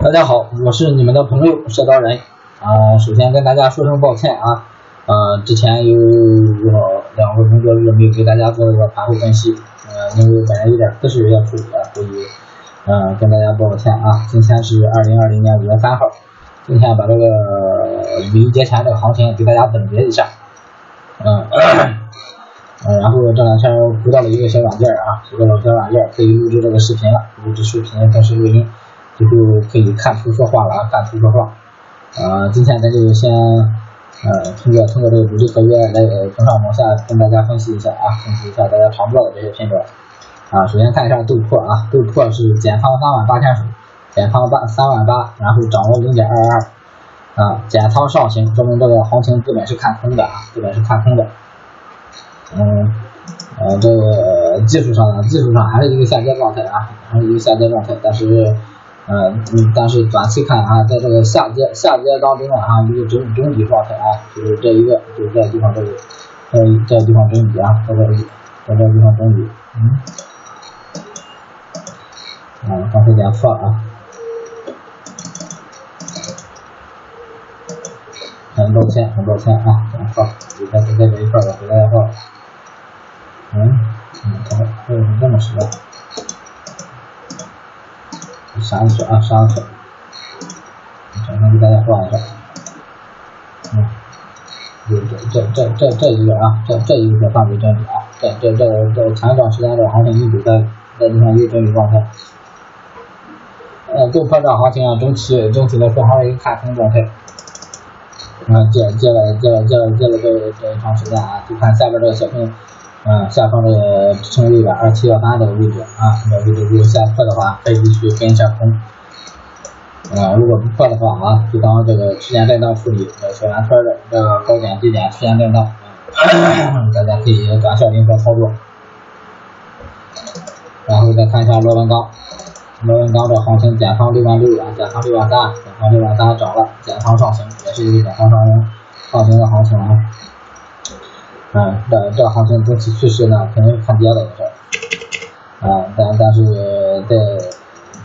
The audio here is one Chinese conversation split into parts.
大家好，我是你们的朋友社招人啊、首先跟大家说声抱歉啊，呃，之前有两个工作日没有给大家做这个盘后分析，呃，因为本人有点私事要处理啊，所以呃跟大家抱歉啊。今天是二零二零年五月三号，今天把这个五一节前这个行情给大家总结一下，嗯。嗯，然后这两天读到了一个小软件啊，一个小软件可以录制这个视频了，录制视频开始录音，以后可以看图说话了啊，看图说话。呃，今天咱就先呃通过通过这个主力合约来从上往下跟大家分析一下啊，分析一下大家常做的这些品种啊。首先看一下豆粕啊，豆粕是减仓三万八千手，减仓八三万八，然后涨了零点二二啊，减仓上行，说明这个行情基本是看空的啊，基本是看空的。嗯，呃，这个技术上呢，技术上还是一个下跌状态啊，还是一个下跌状态，但是，嗯，嗯，但是短期看啊，在这个下跌下跌当中啊，一个整整理状态啊，就是这一个，就是这个地方这个，这这个地方整理啊，在这里，在这个地方整理，嗯，啊，刚才点错了啊。很抱歉，很抱歉啊，点错，就在在这一块我给大家报。嗯，嗯，怎么为什么这么说？上去啊，上去，马上给大家画一下。嗯，这这这这这一个啊，这这一个范围整理啊，这这这这前一段时间这行情一直在在地方有整理状态。呃，豆粕这行情啊，整体整体来说还是一个看空状态。啊，接接了接了接了接了这这一长时间啊，就看下边这个小平。嗯，下方的支撑位吧，二七幺八这个位置啊，这个位置如果下破的话，可以继续跟一下空。啊，如果不破的话啊，就当这个区间震荡处理，小圆圈的这个高点低点区间震荡，大家可以短线灵活操作。然后再看一下螺纹钢，螺纹钢的行情减仓六万六啊，减仓六万三，减仓六万三涨了，减仓上行，也是一个减仓上行上行的行情啊。嗯，这这行情整体趋势呢，肯定是看跌的事儿。啊，但但是在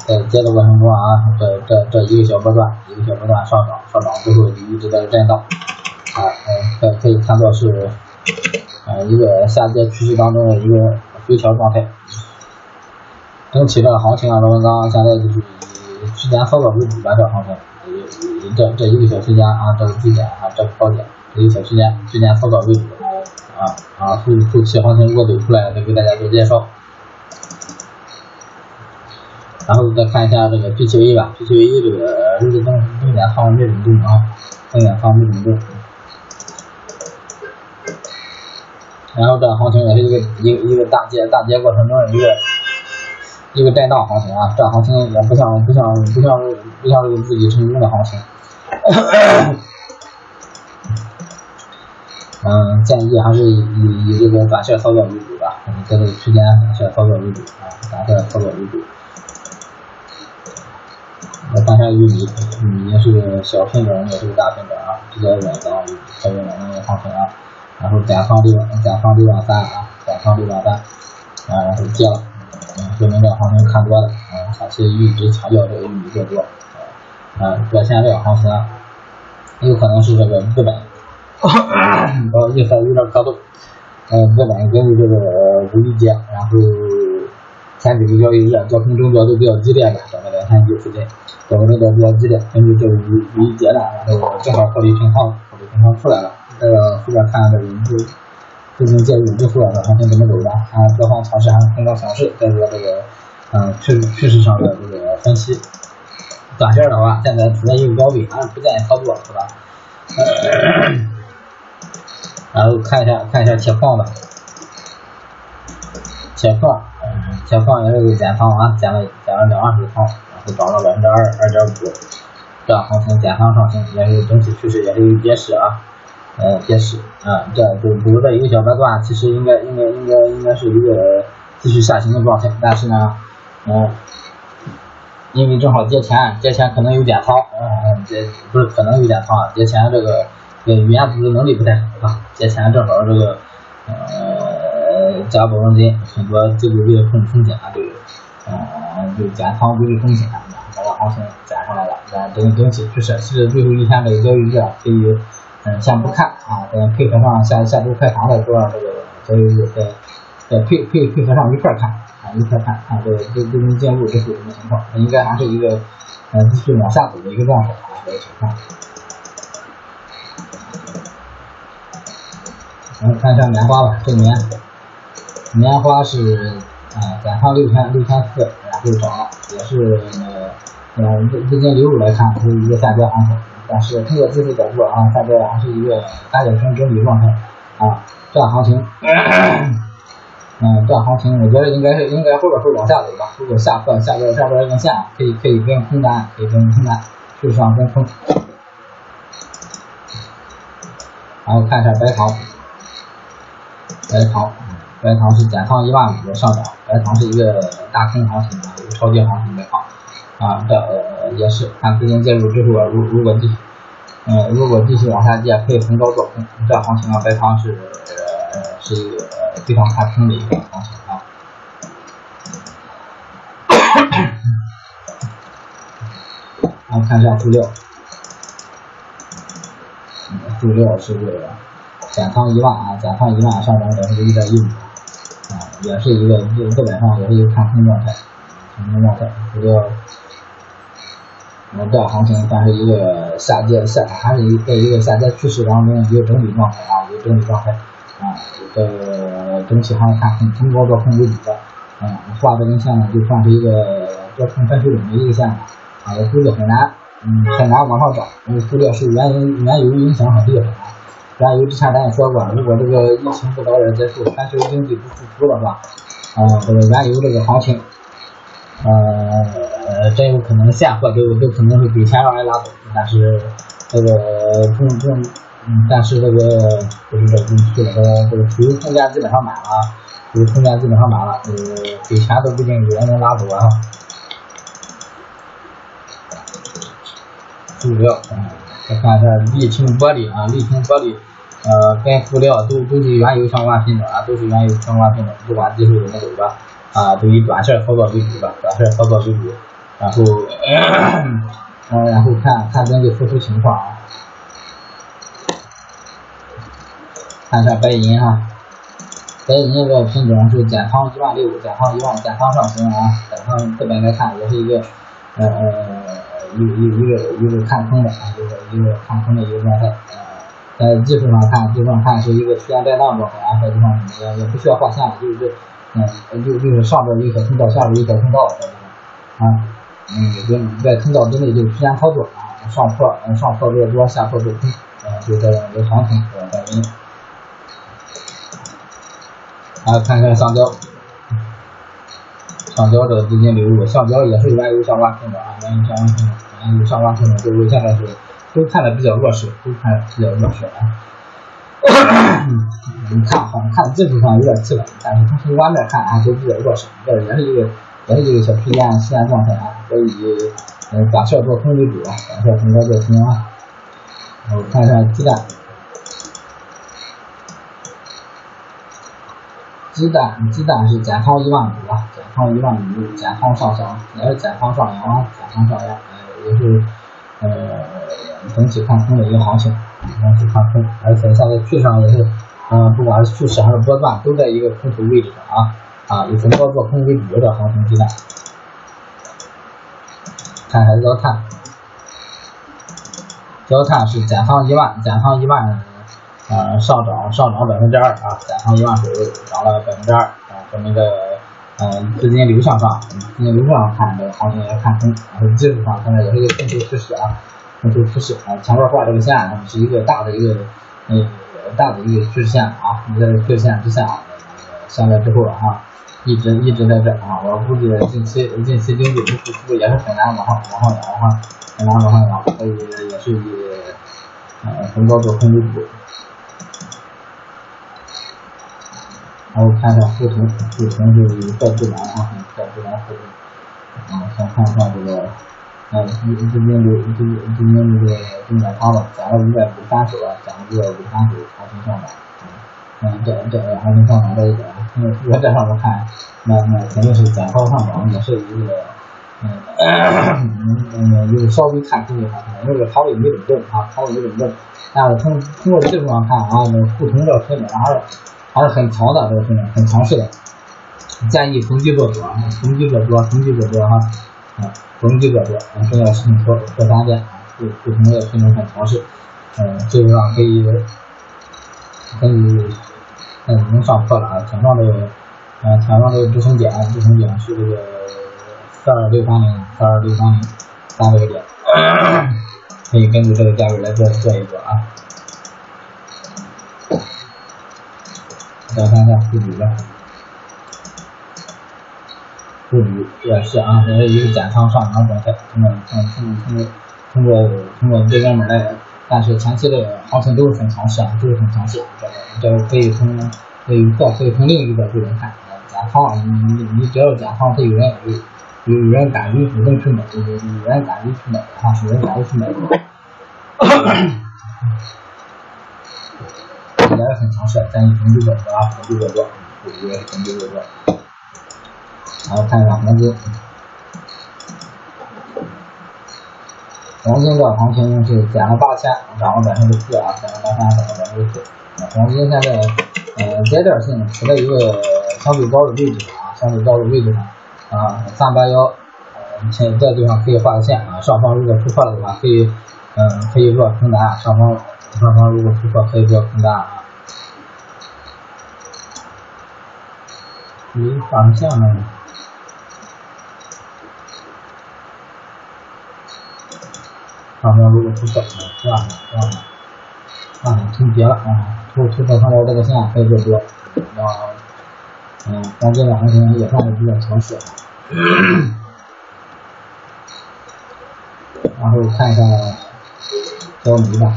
在跌的过程中啊，这这这一个小波段，一个小波段上涨，上涨之后就一直在震荡。啊，嗯，可可以看作是，呃，一个下跌趋势当中的一个回调状态。整体这个行情啊，螺纹钢现在就是以区间操作为主吧，这行情，这这一个小区间啊，这个低点啊，这个高点，这一小区间区间操作为主。啊，后后期行情如果走出来，再给大家做介绍。然后再看一下这个 PQE 吧，PQE 这个日增增减仓没怎动啊，增减仓没怎动。然后这行情也是一个一一个大跌大跌过程中的一个一个震荡行情啊，这行情也不像不像不像不像这个自己成功的行情。嗯，建议还是以以以这个短线操作为主吧，在这个区间短线操作为主啊，短线操作为主。来看一下玉米，玉米是小品种，也是大品种啊，比较稳当，比较稳当的行情啊。然后减仓六减仓六万三啊，减仓六万三啊，然后跌了，说明这行情看多了啊，下期一直强调这个玉米做多啊，表现这个行情啊有可能是这个日本。不好意思，有点咳嗽。呃，日本根据这个五一节，然后前几个交易日做空动作都比较激烈的，在这两天几附近做空动作比较激烈。根据这个五五一节呢，然后正好获利平仓，获利平仓出来了。这个后边看这个就资金介入之后，这行情怎么走的？看各方尝试还是空方强势，再说这个嗯趋趋势上的这个分析。短线的话，现在处在一个高位，还是不建议操作，是吧？然后看一下看一下铁矿吧，铁矿，嗯，铁矿也是个减仓啊，减了减了两万手仓，然后涨了百分之二二点五，这行情减仓上行，也是整体趋势也是有跌势啊，呃跌势啊，这就比如这一个小波段，其实应该应该应该应该是一个继续下行的状态，但是呢，嗯，因为正好节前节前可能有减仓，嗯，节不是可能有减仓啊，节前这个。对，语言组织能力不太好啊。节前正好这个呃加保证金，很多机构为了控制风险啊，就呃就减仓规避风险，把这行情涨上来了，啊，整整体趋势是最后一天的交易日啊，可以嗯先不看啊，再配合上下下周开盘的时候这个交易日，再再配配配合上一块看啊一块看啊这个资资金进入这是什么情况？应该还是一个呃继续往下走的一个状态啊这个情况。我们看一下棉花吧，这棉棉花是啊减仓六千六千四，然后涨了，也是呃呃资金流入来看是一个下跌行情，但是通过技术角度啊，下边还是一个大点升整理状态啊，这样行情，嗯，这样行情我觉得应该是应该后边会往下走吧，如果下破下边下边一根线，可以可以不用空单，可以不用空单，就上跟空，然后看一下白糖。白糖，白糖是减仓一万五的上涨，白糖是一个大空行情啊，一个超跌行情白糖啊，这呃也是看资金介入之后啊，如如果继续，嗯，如果继续往下跌，可以逢高做空，这行情啊，白糖是呃是一个非常看空的一个行情啊。然后看一下资料，资料是这个。减仓一万啊，减仓一万，上涨百分之一点一五，啊，也是一个就基本上也是一个看空状态，看空状态。这个，呃，这行情算是一个下跌下，还是一在一个下跌趋势当中一个整理状态啊，一个整理状态啊。一个整体还是看空，从高做空为主的，嗯，画这根线呢，就算是一个做空分水岭的一个线了，啊，也估计很难，嗯，很难往上涨，因为塑料是原因原油影响很厉害。原油之前咱也说过，如果这个疫情不早点结束，全球经济不复苏了，是吧？啊，这个原油这个行情，呃，真有可能现货都都可能会给钱让人拉走。但是这个中中，嗯，但是这个就是这中去了，这个这个储油空间基本上满了，储油空间基本上满了，呃，给钱都不一定有人能拉走啊。主要。再看一下沥青玻璃啊，沥青玻璃，呃，跟塑料都都是原油相关品种啊，都是原油相关品种，不管技术怎么走吧，啊，都以短线操作为主吧，短线操作为主。然后，嗯，然后看看根据特殊情况啊，看一下白银哈，白银这个品种是减仓一万六，减仓一万，减仓上行啊，减仓这边来看也是一个，呃呃。一一一个一个看空的啊，一个一个看空的一个状态，呃，在技术上看，技术上看是一个区间震荡状态啊，这地方也也不需要画线了，就是嗯，就就是上边一个通道，下边一个通道啊，嗯，就在通道之内就区间操作啊，上破上破越多，下破越空，呃，就这样一个行情呃，原因。来看看橡胶。橡胶的资金流入，橡胶也是原油相关品种啊，原油相关品种，原油相关品种都是现在是都看的比较弱势，都看比较弱势啊。你看好像看技术上有点企稳，但是从宏观来看啊都比较弱势，这也是一个也是一个小区间区间状态啊，所以呃短线做空为主啊，短线成交做空啊。我看一下鸡蛋。鸡蛋，鸡蛋是减仓一万五啊，减仓一万五，减仓上涨，也是减仓上扬啊，减仓上扬，呃，也是呃整体看空的一个行情，整体看空，而且现在趋势上也是，嗯，不管是趋势还是波段，都在一个空头位置上啊，啊，以逢高做空为主的行情鸡蛋。看一下焦炭，焦炭是减仓一万，减仓一万。呃，上涨上涨百分之二啊，减仓一万手，涨了百分之二啊，说明这个嗯资金流向上，资金流向上看这个行情也看空，然后技术上现在也是一个空头趋势啊，空头趋势啊，前面画这个线是一个大的一个呃大的一个趋势线啊，你这个趋势线之下下来之后啊，一直一直在这啊，我估计近期近期经济不复苏也是很难往上往上扬哈，很难往上扬，所以也是以呃逢高做空为主。然后看一下护城，护城是特自然啊，特自然护城。啊，先看一下这个，呃，资资金流，资资金这个中买仓吧，减了五百五三手啊，减了五百五三手，行情上涨。嗯，这这行情上涨这一点，因为我在上面看，那那肯定是减仓上涨，也是一个嗯嗯就是稍微看出一下，那个仓位没怎么动啊，仓位没怎么动，但是从通过技术上看啊，那沪通这个品种还是还是很强的，这个品种很强势的，建议逢低做多，逢低做多，逢低做多哈，啊，逢低做多，重要事情说说三遍，沪沪通这个品种很强势，嗯，技术上可以可以嗯能上课了啊，天上这个嗯天上这个支撑点，支撑点是这个。四二六三零，四二六三零，三个点，可以根据这个价位来做做一个啊。再看一下沪指吧，沪指也是啊，也是一个减仓上涨状态，通过通通通过通过通过这哥们来，但是前期的行情都是很强势啊，都是很强势，这个可以从可以到可以从另一个角度来看，减仓你你你只要减仓，它有人有。有人敢于主动去买，有有人敢于去买啊，有人敢于去买，也是很强势，建议逢低做多啊，逢低做多，也是逢低做多。然后看一下黄金，黄金这行情是减了八千，涨了百分之四啊，减了八千，涨了百分之四。黄金现在呃阶段性处在一个相对高的位置啊，相对高的位置上。啊，三八幺，呃，现这地方可以画个线啊，上方如果突破了的话，可以，嗯，可以做空单，上方上方如果突破可以做空单啊。你画个线呢？上方如果突破，挂上挂上，挂上终结了啊，突突破上面这个线可以做多，然后，嗯，黄金的行情也算是比较强势。然后看一下焦煤吧，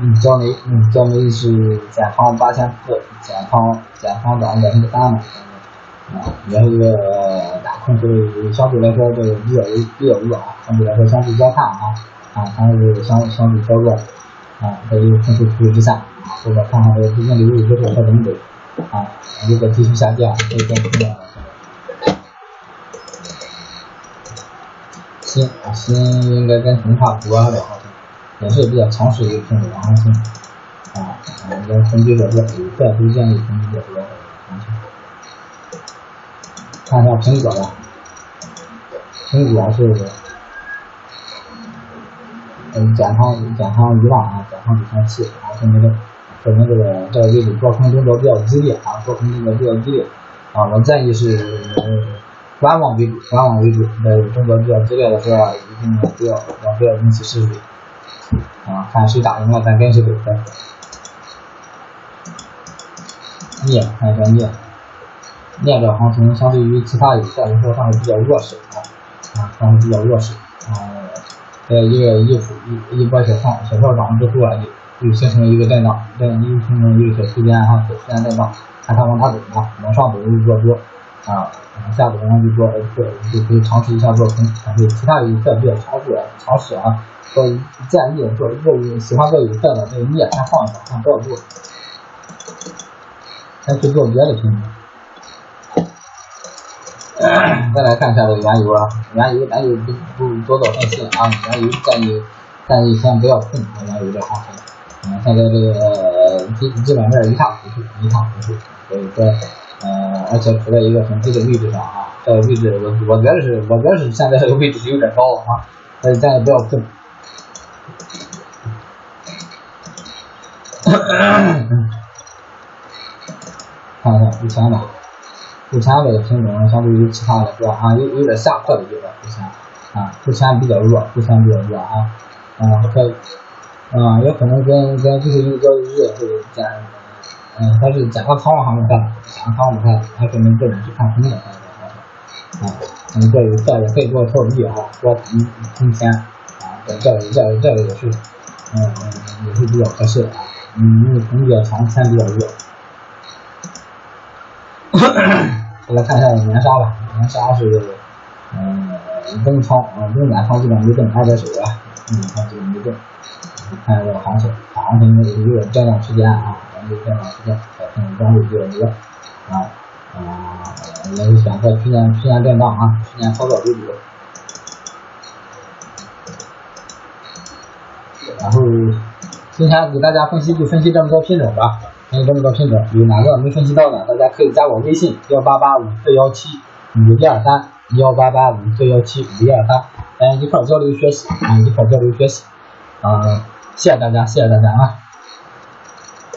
嗯，焦煤，嗯，焦煤是减仓八千四，减仓减仓涨百分之三嘛，啊，也是一个大空头，相对来说这个比较比较弱啊，相对来说相对较差啊，啊，还是相相对较弱，啊，在一个空头趋势之下，后边看看这个资金流入之后它怎么走。啊，如果继续下降，可以跟进了。锌，锌应该跟铜差不多的，也是比较强势一个品种，行情。啊，应该逢低做多，再不建议逢低做多。看一下苹果吧，苹果是嗯减仓减仓一万啊，减仓九千七，然后现在的。说明这个这个位置做空动作比较激烈啊，做空动作比较激烈啊，我建议是观望为主，观望为主。在动作比较激烈的时候，一定不要不要引起失水啊，看谁打赢了，咱跟谁走呗。镍，看一下镍，镍这行情相对于其他有色来说算是比较弱势啊，啊，算是比较弱势啊，在一个一一一波小上小上涨之后啊。又形成一个震荡，这又形成一个小区间哈，小区间震荡，看它往哪走啊？往上走就做多，啊，往下走就做做就可以尝试一下做空。但是其他有色比较强势强势啊，做建议做做喜欢做有色的那个镍先放一放，看不要做，先去做别的品种。再来看一下这个原油啊，原油原油不不多做分析了啊，原油建议建议先不要碰原油这行情。嗯，现在这个基基本面一塌糊涂，一塌糊涂，所以说，呃，而且处在一个很低的位置上啊，这个位置我我觉得是，我觉得是现在这个位置是有点高了啊，所以咱也不要碰。看一下五千吧，五千这个品种相对于其他来说啊，有有点下破的地方，五千啊，五千比较弱，五千比较弱啊，啊，可。啊，有可能跟跟最后一个交易日会减，嗯，它是减个仓还是干？减个仓不看，还说明个人去看空的，啊，可能，这个这也可以做套利啊，多空空钱啊，这这这这个也是，嗯嗯，也是比较合适的啊，嗯，因为空比较长，钱比较弱。再 来看一下棉纱吧，棉纱是，嗯，增仓啊，增减仓基本没动，二在手啊，增减仓基本没动。看一下这个行情，行情有一个震荡区间啊，咱们就震荡区间，小心关注比较多啊，啊，来选择区间区间震荡啊，区间操作为主。然后今天给大家分析就分析这么多品种吧，还有这么多品种，有哪个没分析到的，大家可以加我微信幺八八五四幺七五一二三幺八八五四幺七五一二三，大家一块交流学习啊，一块交流学习啊，谢谢大家，谢谢大家啊。